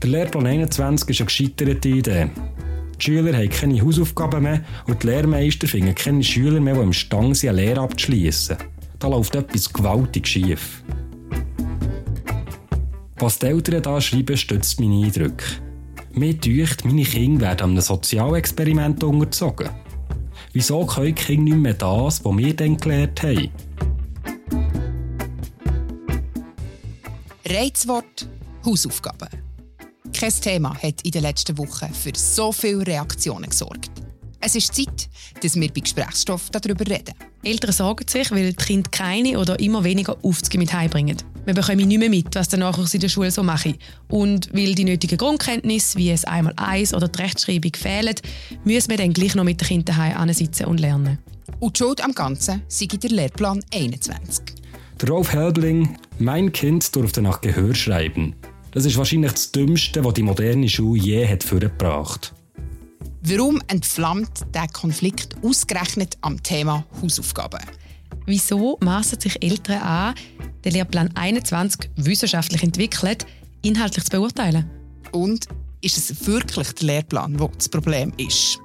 Der Lehrplan 21 ist eine gescheiterte Idee. Die Schüler haben keine Hausaufgaben mehr und die Lehrmeister finden keine Schüler mehr, die imstande sind, eine Lehre abzuschließen. Da läuft etwas gewaltig schief. Was die Eltern da schreiben, stützt meine Eindrücke. Mir deucht, meine Kinder werden an einem Sozialexperiment unterzogen. Wieso können die Kinder nicht mehr das, was wir dann gelernt haben? Reizwort Hausaufgaben. Kein Thema hat in den letzten Wochen für so viele Reaktionen gesorgt. Es ist Zeit, dass wir bei Gesprächsstoff darüber reden. Eltern sorgen sich, weil die Kinder keine oder immer weniger Aufzüge mit heimbringen. Wir bekommen nicht mehr mit, was der Nachwuchs in der Schule so macht. Und weil die nötigen Grundkenntnisse, wie es einmal eins oder die Rechtschreibung fehlen, müssen wir dann gleich noch mit den Kindern daheim sitzen und lernen. Und die Schuld am Ganzen sei der Lehrplan 21. Der Rolf Helbling, mein Kind durfte nach Gehör schreiben. Das ist wahrscheinlich das Dümmste, was die moderne Schule je hat vorgebracht. Warum entflammt der Konflikt ausgerechnet am Thema Hausaufgaben? Wieso maßen sich Eltern an, den Lehrplan 21 wissenschaftlich entwickelt, inhaltlich zu beurteilen? Und ist es wirklich der Lehrplan, der das Problem ist?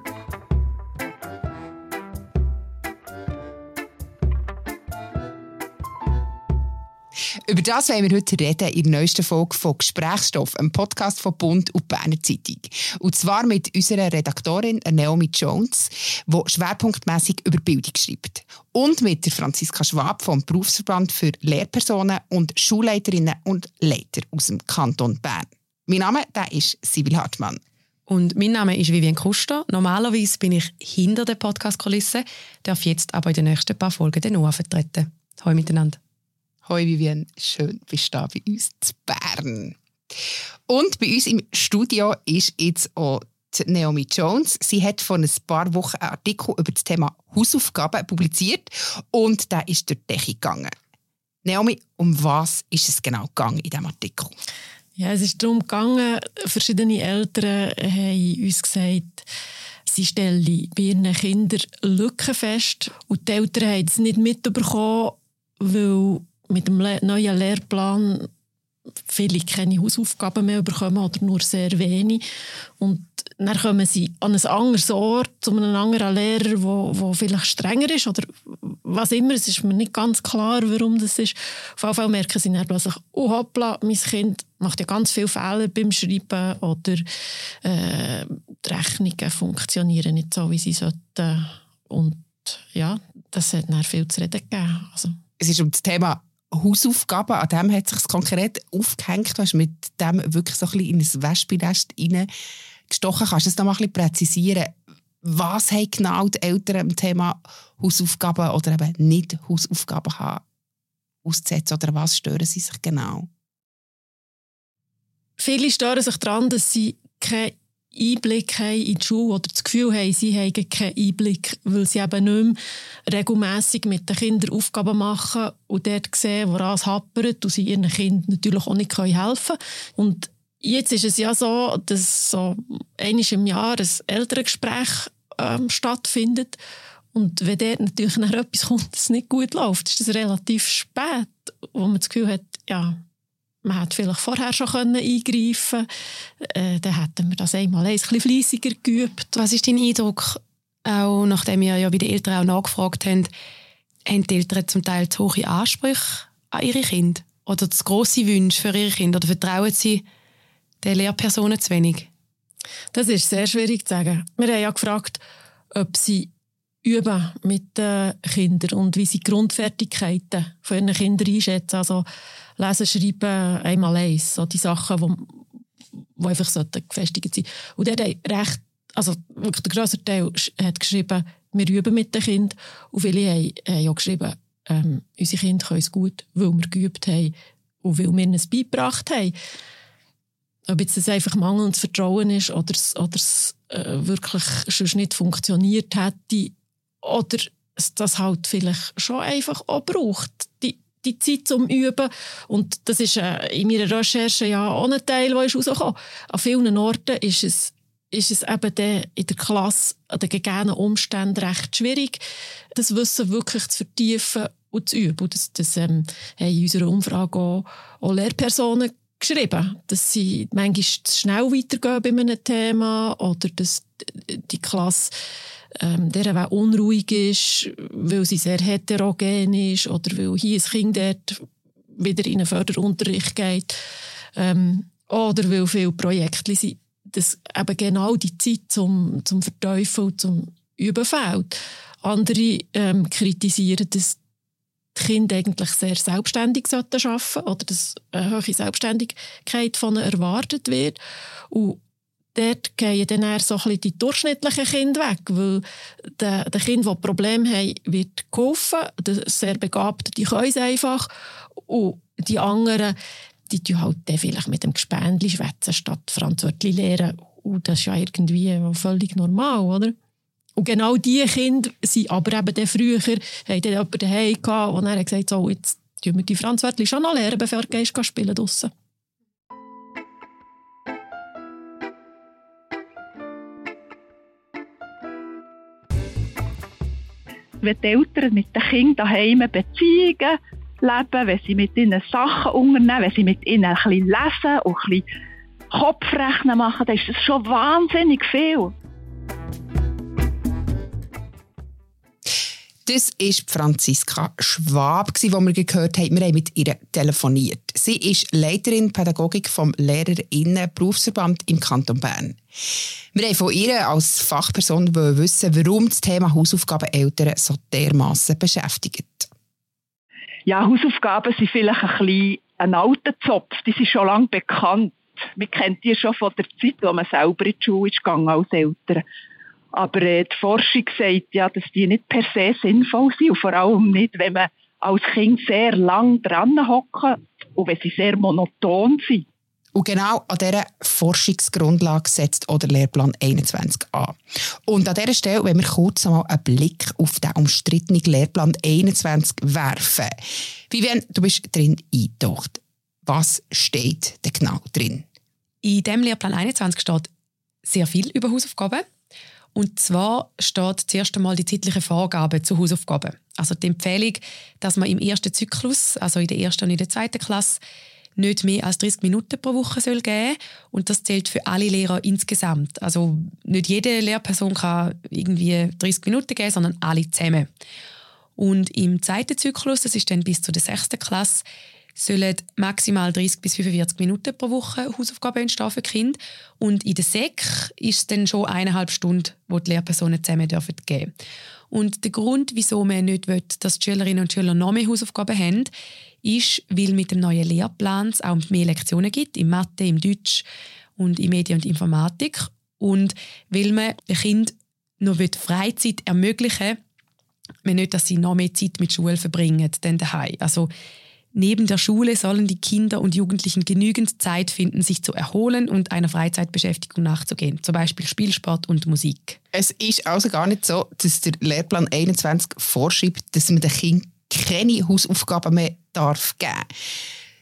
Über das wollen wir heute reden in der neuesten Folge von Gesprächsstoff, einem Podcast von Bund und Berner Zeitung. Und zwar mit unserer Redaktorin Naomi Jones, die schwerpunktmäßig über Bildung schreibt. Und mit der Franziska Schwab vom Berufsverband für Lehrpersonen und Schulleiterinnen und Leiter aus dem Kanton Bern. Mein Name der ist Sibyl Hartmann. Und mein Name ist Vivian Kuster. Normalerweise bin ich hinter der Podcast-Kulisse, darf jetzt aber in den nächsten paar Folgen den Noah vertreten. Hallo miteinander. Hoi Vivian, schön bist du da bei uns zu Bern. Und bei uns im Studio ist jetzt auch Naomi Jones. Sie hat vor ein paar Wochen einen Artikel über das Thema Hausaufgaben publiziert und da ist durch die Decke gegangen. Naomi, um was ist es genau gegangen in diesem Artikel? Ja, es ist darum gegangen, verschiedene Eltern haben uns gesagt, sie stellen bei ihren Kindern Lücken fest und die Eltern haben es nicht mitbekommen, weil mit dem neuen Lehrplan viele keine Hausaufgaben mehr bekommen oder nur sehr wenig. Und dann kommen sie an ein anderes Ort, zu einem anderen Lehrer, wo, wo vielleicht strenger ist oder was immer. Es ist mir nicht ganz klar, warum das ist. Auf jeden Fall merken sie dann plötzlich, oh hoppla, mein Kind macht ja ganz viele Fehler beim Schreiben oder äh, die Rechnungen funktionieren nicht so, wie sie sollten. Und ja, das hat dann viel zu reden gegeben. Also. Es ist um das Thema Hausaufgaben, an dem hat sich konkret aufgehängt, du mit dem wirklich so ein bisschen in ein Wespennest gestochen. Kannst du das noch mal ein bisschen präzisieren? Was haben genau die Eltern am Thema Hausaufgaben oder eben nicht Hausaufgaben haben auszusetzen oder was stören sie sich genau? Viele stören sich daran, dass sie keine Einblick haben in die Schule oder das Gefühl haben, sie haben keinen Einblick, weil sie eben nicht mehr regelmässig mit den Kindern Aufgaben machen und dort sehen, woran es hapert und sie ihren Kindern natürlich auch nicht helfen können. Und jetzt ist es ja so, dass so einmal im Jahr ein Elterngespräch ähm, stattfindet und wenn dort natürlich nach etwas kommt, das nicht gut läuft, ist das relativ spät, wo man das Gefühl hat, ja, man hätte vielleicht vorher schon eingreifen können. Äh, dann hätten wir das einmal ein bisschen fleissiger geübt. Was ist dein Eindruck, auch nachdem wir ja bei den Eltern auch nachgefragt haben, haben die Eltern zum Teil zu hohe Ansprüche an ihre Kinder? Oder zu grosse Wünsche für ihre Kinder? Oder vertrauen sie den Lehrpersonen zu wenig? Das ist sehr schwierig zu sagen. Wir haben ja gefragt, ob sie üben mit den Kindern und wie sie die Grundfertigkeiten von ihren Kindern einschätzen. Also Lesen, Schreiben, einmal eins. So die Sachen, die, die einfach gefestigt sein Und der hat recht, also wirklich der grösste Teil hat geschrieben, wir üben mit den Kindern. Und viele haben, haben auch geschrieben, ähm, unsere Kinder können es gut, weil wir geübt haben und weil wir es beigebracht haben. Ob jetzt das einfach mangelndes Vertrauen ist oder es, oder es äh, wirklich schon nicht funktioniert hätte oder es das halt vielleicht schon einfach auch braucht, die, die Zeit zum Üben. Und das ist äh, in meiner Recherche ja auch ein Teil, der rausgekommen. An vielen Orten ist es, ist es eben in der Klasse an den gegebenen Umständen recht schwierig, das Wissen wirklich zu vertiefen und zu üben. Und das, das ähm, haben in unserer Umfrage auch, auch Lehrpersonen geschrieben, dass sie manchmal zu schnell weitergehen bei einem Thema oder dass die Klasse ähm, der unruhig ist, weil sie sehr heterogen ist oder weil hier ein Kind dort wieder in einen Förderunterricht geht ähm, oder weil viele Projekte sind, dass eben genau die Zeit zum, zum Verteufeln, zum Üben fehlt. Andere ähm, kritisieren, dass die Kinder eigentlich sehr selbstständig arbeiten sollten oder dass eine hohe Selbstständigkeit von ihnen erwartet wird. Und dort gehen dann eher so ein die durchschnittlichen Kinder weg, weil den, den Kindern, Probleme haben, wird geholfen. Die sehr Begabten, die können es einfach. Und die anderen, die tun halt dann vielleicht mit dem Gespendli schwätzen, statt Franzötli lehren. Und das ist ja irgendwie völlig normal, oder? Und genau diese Kinder sind aber eben dann früher, haben dann jemanden daheim gehabt, und er hat gesagt, so, jetzt tun wir die Franzwörtli schon noch lernen, bevor du gehst, spielen draussen. Wenn die Eltern mit den Kindern daheim Beziehungen leben, wenn sie mit ihnen Sachen unternehmen, wenn sie mit ihnen ein bisschen lesen und ein bisschen Kopfrechnen machen, dann ist das schon wahnsinnig viel. Das ist Franziska Schwab, die wir gehört haben. Wir haben mit ihr telefoniert. Sie ist Leiterin Pädagogik vom Lehrerinnen-Berufsverband im Kanton Bern. Wir haben von ihr als Fachperson wissen, warum das Thema Hausaufgaben Eltern so dermassen beschäftigt. Ja, Hausaufgaben sind vielleicht ein bisschen ein alter Zopf. Die sind schon lange bekannt. Man kennt die schon von der Zeit, wo man selber in die Schule ist gegangen als Eltern. Aber äh, die Forschung sagt ja, dass die nicht per se sinnvoll sind und vor allem nicht, wenn man als Kind sehr lang dran hocken und wenn sie sehr monoton sind. Und genau an dieser Forschungsgrundlage setzt oder Lehrplan 21 an. Und an dieser Stelle wollen wir kurz einmal einen Blick auf den umstrittenen Lehrplan 21 werfen. Vivian, du bist drin eingetaucht. Was steht denn genau drin? In dem Lehrplan 21 steht sehr viel über Hausaufgaben. Und zwar steht zuerst einmal die zeitliche Vorgabe zu Hausaufgaben. Also die Empfehlung, dass man im ersten Zyklus, also in der ersten und in der zweiten Klasse, nicht mehr als 30 Minuten pro Woche soll geben und das zählt für alle Lehrer insgesamt. Also nicht jede Lehrperson kann irgendwie 30 Minuten geben, sondern alle zusammen. Und im zweiten Zyklus, das ist dann bis zur sechsten Klasse, sollen maximal 30 bis 45 Minuten pro Woche Hausaufgaben entstehen für Kind und in der SEC ist es dann schon eineinhalb Stunden, wo die Lehrpersonen zusammen dürfen geben. Und der Grund, wieso man nicht will, dass die Schülerinnen und Schüler noch mehr Hausaufgaben haben, ist, weil mit dem neuen Lehrplan es auch mehr Lektionen gibt, im Mathe, im Deutsch und in Medien und Informatik. Und weil man den Kindern noch Freizeit ermöglichen will, nicht, dass sie noch mehr Zeit mit Schule verbringen, dann daheim. Also Neben der Schule sollen die Kinder und Jugendlichen genügend Zeit finden, sich zu erholen und einer Freizeitbeschäftigung nachzugehen, zum Beispiel Spielsport und Musik. Es ist also gar nicht so, dass der Lehrplan 21 vorschreibt, dass man den Kindern keine Hausaufgaben mehr darf geben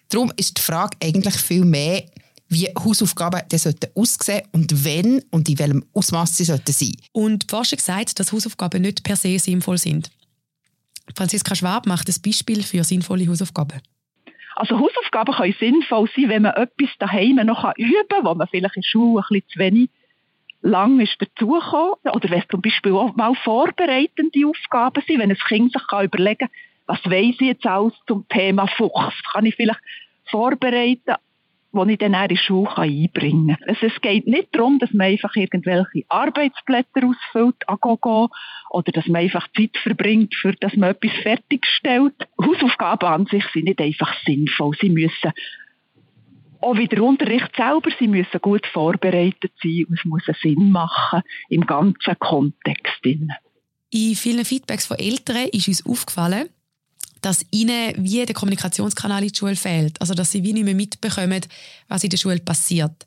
Darum ist die Frage eigentlich viel mehr, wie Hausaufgaben sollten aussehen und wenn und in welchem Ausmaß sie sollten sein. Und die Forschung sagt, dass Hausaufgaben nicht per se sinnvoll sind. Franziska Schwab macht ein Beispiel für sinnvolle Hausaufgaben. Also Hausaufgaben können sinnvoll sein, wenn man etwas daheim noch üben kann, wo man vielleicht in der Schule ein bisschen zu wenig lang ist dazugekommen. Oder wenn es zum Beispiel auch mal vorbereitende Aufgaben sind, wenn ein Kind sich kann überlegen kann, was weiß ich jetzt alles zum Thema Fuchs, kann ich vielleicht vorbereiten die ich dann in die Schule einbringen kann. Also es geht nicht darum, dass man einfach irgendwelche Arbeitsblätter ausfüllt, agogo, oder dass man einfach Zeit verbringt, für dass man etwas fertigstellt. Hausaufgaben an sich sind nicht einfach sinnvoll. Sie müssen auch wie der Unterricht selber, sie müssen gut vorbereitet sein und es muss Sinn machen im ganzen Kontext. In vielen Feedbacks von Eltern ist uns aufgefallen, dass ihnen wie der Kommunikationskanal in die Schule fehlt. Also, dass sie wie nicht mehr mitbekommen, was in der Schule passiert.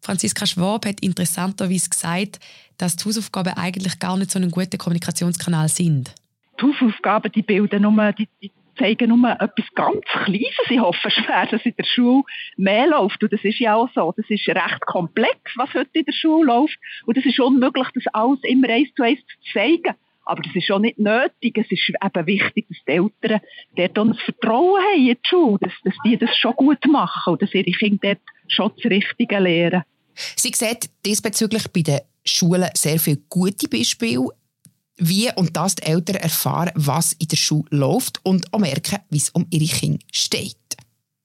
Franziska Schwab hat interessanterweise gesagt, dass die Hausaufgaben eigentlich gar nicht so ein guter Kommunikationskanal sind. Die Hausaufgaben die bilden nur, die, die zeigen nur etwas ganz Kleines. Ich hoffe schwer, dass in der Schule mehr läuft. Und das ist ja auch so. Das ist recht komplex, was heute in der Schule läuft. Und es ist unmöglich, das alles immer eins zu eins zu zeigen. Aber das ist auch nicht nötig. Es ist eben wichtig, dass die Eltern dort auch ein Vertrauen haben in die Schule, dass, dass die das schon gut machen und dass ihre Kinder dort schon das Richtige lernen. Sie sieht diesbezüglich bei den Schulen sehr viele gute Beispiele, wie und dass die Eltern erfahren, was in der Schule läuft und auch merken, wie es um ihre Kinder steht.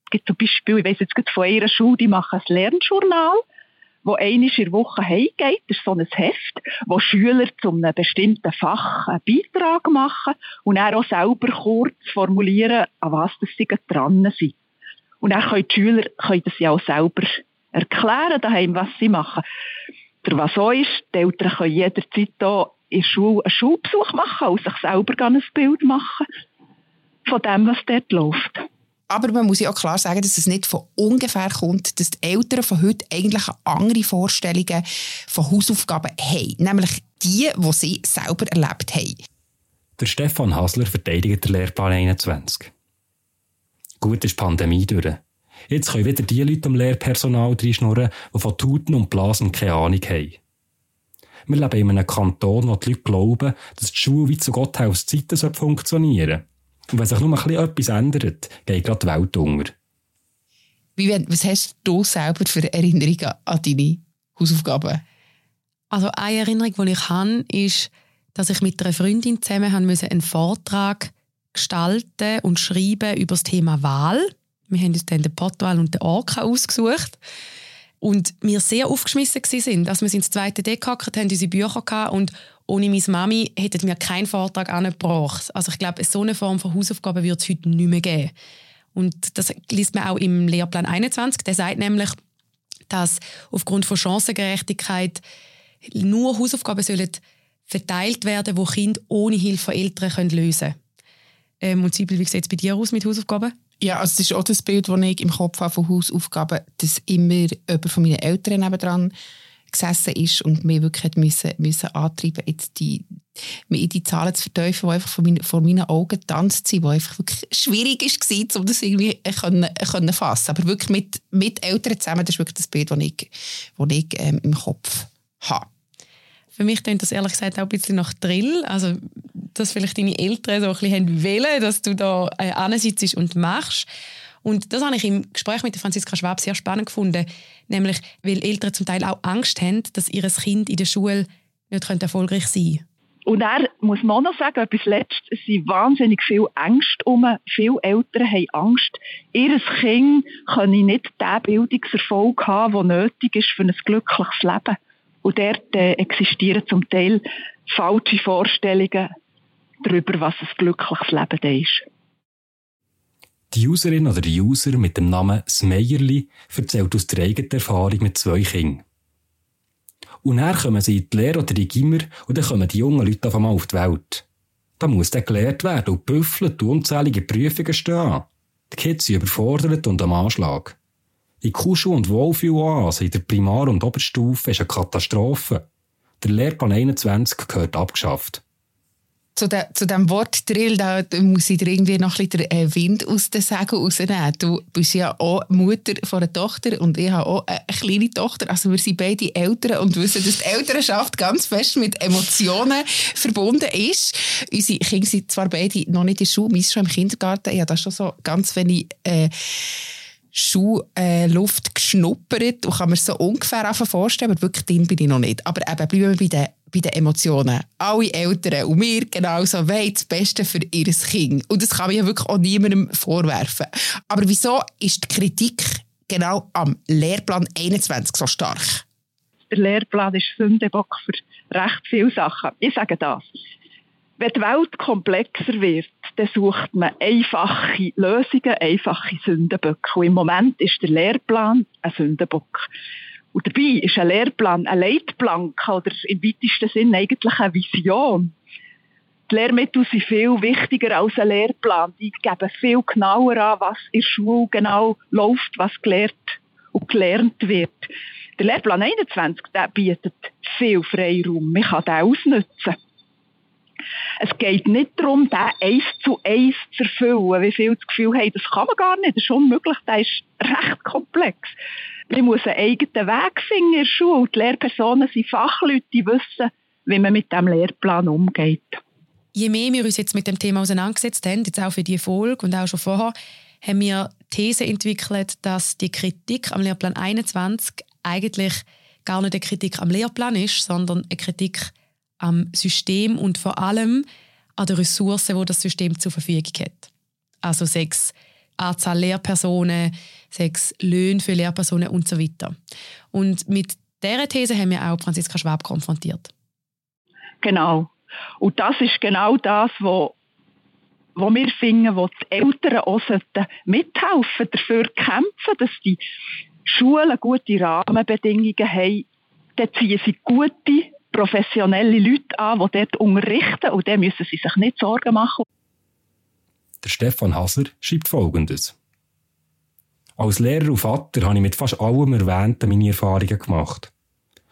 Es gibt zum Beispiel, ich weiss jetzt gerade von ihrer Schule, die machen ein Lernjournal wo einmal in der Woche heimgeht. Das ist so ein Heft, wo Schüler zu einem bestimmten Fach einen Beitrag machen und dann auch selber kurz formulieren, an was sie dran sind. Und dann können die Schüler können das ja auch selber erklären daheim, was sie machen. Der was auch ist, die Eltern können jederzeit hier in der Schule einen Schulbesuch machen und sich selber ein Bild machen von dem, was dort läuft. Aber man muss ja auch klar sagen, dass es nicht von ungefähr kommt, dass die Eltern von heute eigentlich andere Vorstellungen von Hausaufgaben haben. Nämlich die, die sie selber erlebt haben. Der Stefan Hasler verteidigt den Lehrplan 21. Gut ist die Pandemie durch. Jetzt können wieder die Leute am Lehrpersonal reinschnurren, die von Tuten und Blasen keine Ahnung haben. Wir leben in einem Kanton, wo die Leute glauben, dass die Schule wie zu Gotthauszeiten funktionieren soll. Und wenn sich nur ein etwas ändert, geht gerade die Welt unter. Wie, was hast du selber für Erinnerungen an deine Hausaufgaben? Also eine Erinnerung, die ich habe, ist, dass ich mit einer Freundin zusammen einen Vortrag gestalten und schreiben über das Thema Wahl. Wir haben uns dann den Potwal und den Orca ausgesucht. Und wir sehr aufgeschmissen waren, dass wir ins zweite Deck gehackt haben, unsere Bücher hatten und ohne meine Mami hätten wir keinen Vortrag angebracht. Also ich glaube, so eine Form von Hausaufgaben wird es heute nicht mehr geben. Und das liest man auch im Lehrplan 21. Der sagt nämlich, dass aufgrund von Chancengerechtigkeit nur Hausaufgaben sollen verteilt werden, die Kinder ohne Hilfe von Eltern lösen können. Ähm, und Sibyl, wie sieht es bei dir aus mit Hausaufgaben? Ja, also das ist auch das Bild, das ich im Kopf habe von Hausaufgaben, dass immer jemand von meinen Eltern nebendran gesessen ist und mir wirklich müssen, müssen antreiben jetzt die, in die Zahlen zu verteufeln, die einfach vor, mein, vor meinen Augen getanzt sind, die einfach wirklich schwierig war, um das irgendwie können, können fassen Aber wirklich mit, mit Eltern zusammen, das ist wirklich das Bild, das ich, das ich ähm, im Kopf habe. Für mich klingt das ehrlich gesagt auch ein bisschen nach Drill. Also, dass vielleicht deine Eltern so ein bisschen wollen, dass du da äh, sitzt und machst. Und das habe ich im Gespräch mit Franziska Schwab sehr spannend gefunden. Nämlich, weil Eltern zum Teil auch Angst haben, dass ihr Kind in der Schule nicht erfolgreich sein könnte. Und er muss man noch sagen, etwas Letztes, es sind wahnsinnig viel Ängste um. Viele Eltern haben Angst, ihr Kind könne nicht den Bildungserfolg haben, der nötig ist für ein glückliches Leben. Und dort äh, existieren zum Teil falsche Vorstellungen darüber, was ein glückliches Leben ist. Die Userin oder der User mit dem Namen Smeierli erzählt aus der eigenen Erfahrung mit zwei Kindern. Und dann kommen sie in die Lehre oder die Gimmer und dann kommen die jungen Leute auf einmal auf die Welt. Da muss dann gelehrt werden und büffelt und unzählige Prüfungen stehen. Die Kids sind überfordert und am Anschlag. Die Kuschu- und Wohlfühloase in der Primar- und Oberstufe ist eine Katastrophe. Der Lehrplan 21 gehört abgeschafft zu, de, zu dem Wort Drill, da muss ich dir irgendwie noch ein bisschen den äh, Wind aus den Sägen rausnehmen. Du bist ja auch Mutter von einer Tochter und ich habe auch eine kleine Tochter. Also wir sind beide Eltern und wissen, dass die Elternschaft ganz fest mit Emotionen verbunden ist. Unsere Kinder sind zwar beide noch nicht in der Schule, meist schon im Kindergarten. Ich habe da schon so ganz wenig... Äh, Schuhluft äh, geschnuppert und kann mir so ungefähr vorstellen, aber wirklich drin bin ich noch nicht. Aber eben, bleiben wir bei den bei den Emotionen. Alle Eltern und wir genauso wollen das Beste für ihr Kind. Und das kann man ja wirklich auch niemandem vorwerfen. Aber wieso ist die Kritik genau am Lehrplan 21 so stark? Der Lehrplan ist Sündebock für recht viele Sachen. Ich sage das. Wenn die Welt komplexer wird, dann sucht man einfache Lösungen, einfache Sündenböcke. Und im Moment ist der Lehrplan ein Sündenbock. Und dabei ist ein Lehrplan ein Leitplanke oder im weitesten Sinn eigentlich eine Vision. Die Lehrmittel sind viel wichtiger als ein Lehrplan. Die geben viel genauer an, was in der Schule genau läuft, was gelehrt und gelernt wird. Der Lehrplan 21 der bietet viel Freiraum. Man kann den ausnutzen. Es geht nicht darum, den eins zu eins zu erfüllen, wie viele das Gefühl haben, das kann man gar nicht, das ist unmöglich, der ist recht komplex. Man muss einen eigenen Weg finden in der Schule. Die Lehrpersonen sind Fachleute, die wissen, wie man mit dem Lehrplan umgeht. je mehr wir uns jetzt mit dem Thema auseinandergesetzt haben, jetzt auch für die Folge und auch schon vorher, haben wir These entwickelt, dass die Kritik am Lehrplan 21 eigentlich gar nicht eine Kritik am Lehrplan ist, sondern eine Kritik am System und vor allem an den Ressourcen, die das System zur Verfügung hat. Also sechs Anzahl Lehrpersonen, sechs Löhne für Lehrpersonen und so weiter. Und mit dieser These haben wir auch Franziska Schwab konfrontiert. Genau. Und das ist genau das, wo, wo wir finden, wo die Eltern auch mithelfen, dafür kämpfen, dass die Schulen gute Rahmenbedingungen haben. Dann ziehen sie gute, professionelle Leute an, die dort unterrichten und dann müssen sie sich nicht Sorgen machen. Der Stefan Haser schreibt Folgendes. Als Lehrer und Vater habe ich mit fast allem Erwähnten meine Erfahrungen gemacht.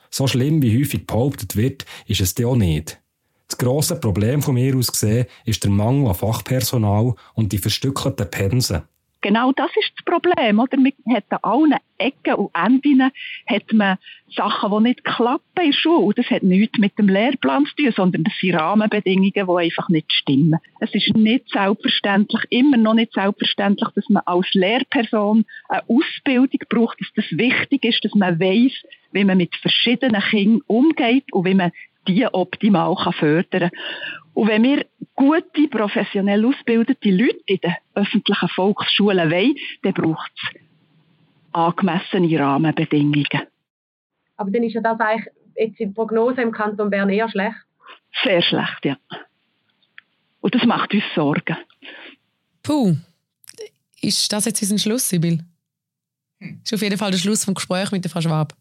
So schlimm wie häufig behauptet wird, ist es auch nicht. Das grosse Problem von mir aus gesehen ist der Mangel an Fachpersonal und die verstückelten Pensen. Genau das ist das Problem, oder? Man hat an allen Ecken und Enden hat man Sachen, die nicht klappen in der Schule. Und das hat nichts mit dem Lehrplan zu tun, sondern das sind Rahmenbedingungen, die einfach nicht stimmen. Es ist nicht selbstverständlich, immer noch nicht selbstverständlich, dass man als Lehrperson eine Ausbildung braucht, dass das wichtig ist, dass man weiß, wie man mit verschiedenen Kindern umgeht und wie man die optimal fördern kann. Und wenn wir gute, professionell ausgebildete Leute in den öffentlichen Volksschulen wollen, dann braucht es angemessene Rahmenbedingungen. Aber dann ist ja das eigentlich jetzt die Prognose im Kanton Bern eher schlecht? Sehr schlecht, ja. Und das macht uns Sorgen. Puh, ist das jetzt unser Schluss, Sibyl? Das ist auf jeden Fall der Schluss vom Gespräch mit der Frau Schwab.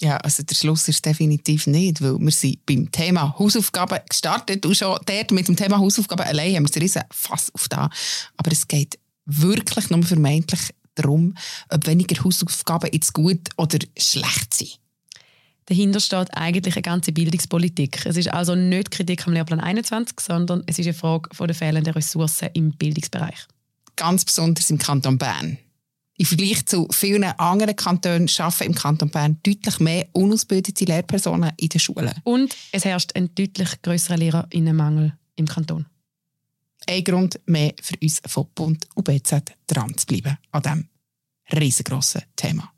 Ja, also der Schluss ist definitiv nicht, weil wir sind beim Thema Hausaufgaben gestartet und schon dort mit dem Thema Hausaufgaben allein haben wir riesen Fass auf da. Aber es geht wirklich nur vermeintlich darum, ob weniger Hausaufgaben jetzt gut oder schlecht sind. Dahinter steht eigentlich eine ganze Bildungspolitik. Es ist also nicht Kritik am Lehrplan 21, sondern es ist eine Frage von der fehlenden Ressourcen im Bildungsbereich. Ganz besonders im Kanton Bern. Im Vergleich zu vielen anderen Kantonen arbeiten im Kanton Bern deutlich mehr unausgebildete Lehrpersonen in den Schulen. Und es herrscht ein deutlich grösserer Lehrerinnenmangel im Kanton. Ein Grund mehr für uns von Bund und BZ dran zu bleiben an diesem riesengroßen Thema.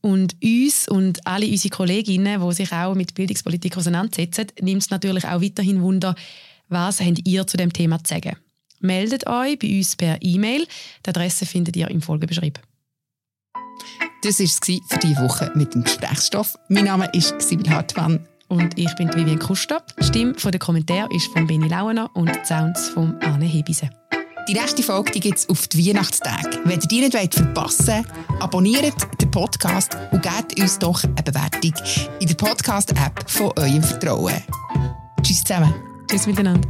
Und uns und alle unsere Kolleginnen, die sich auch mit Bildungspolitik auseinandersetzen, nimmt es natürlich auch weiterhin Wunder, was habt ihr zu dem Thema zu sagen? Meldet euch bei uns per E-Mail. Die Adresse findet ihr im Folgebeschrieb. Das war es für diese Woche mit dem Gesprächsstoff. Mein Name ist Sibyl Hartmann. Und ich bin Vivian Kuster. Die Stimme der Kommentar ist von Benny Lauener und die Sounds von Arne Hebise. Die nächste Folge gibt es auf die Weihnachtstage. Wenn ihr die nicht verpassen wollt, abonniert den Podcast und gebt uns doch eine Bewertung in der Podcast-App von eurem Vertrauen. Tschüss zusammen. Tschüss miteinander.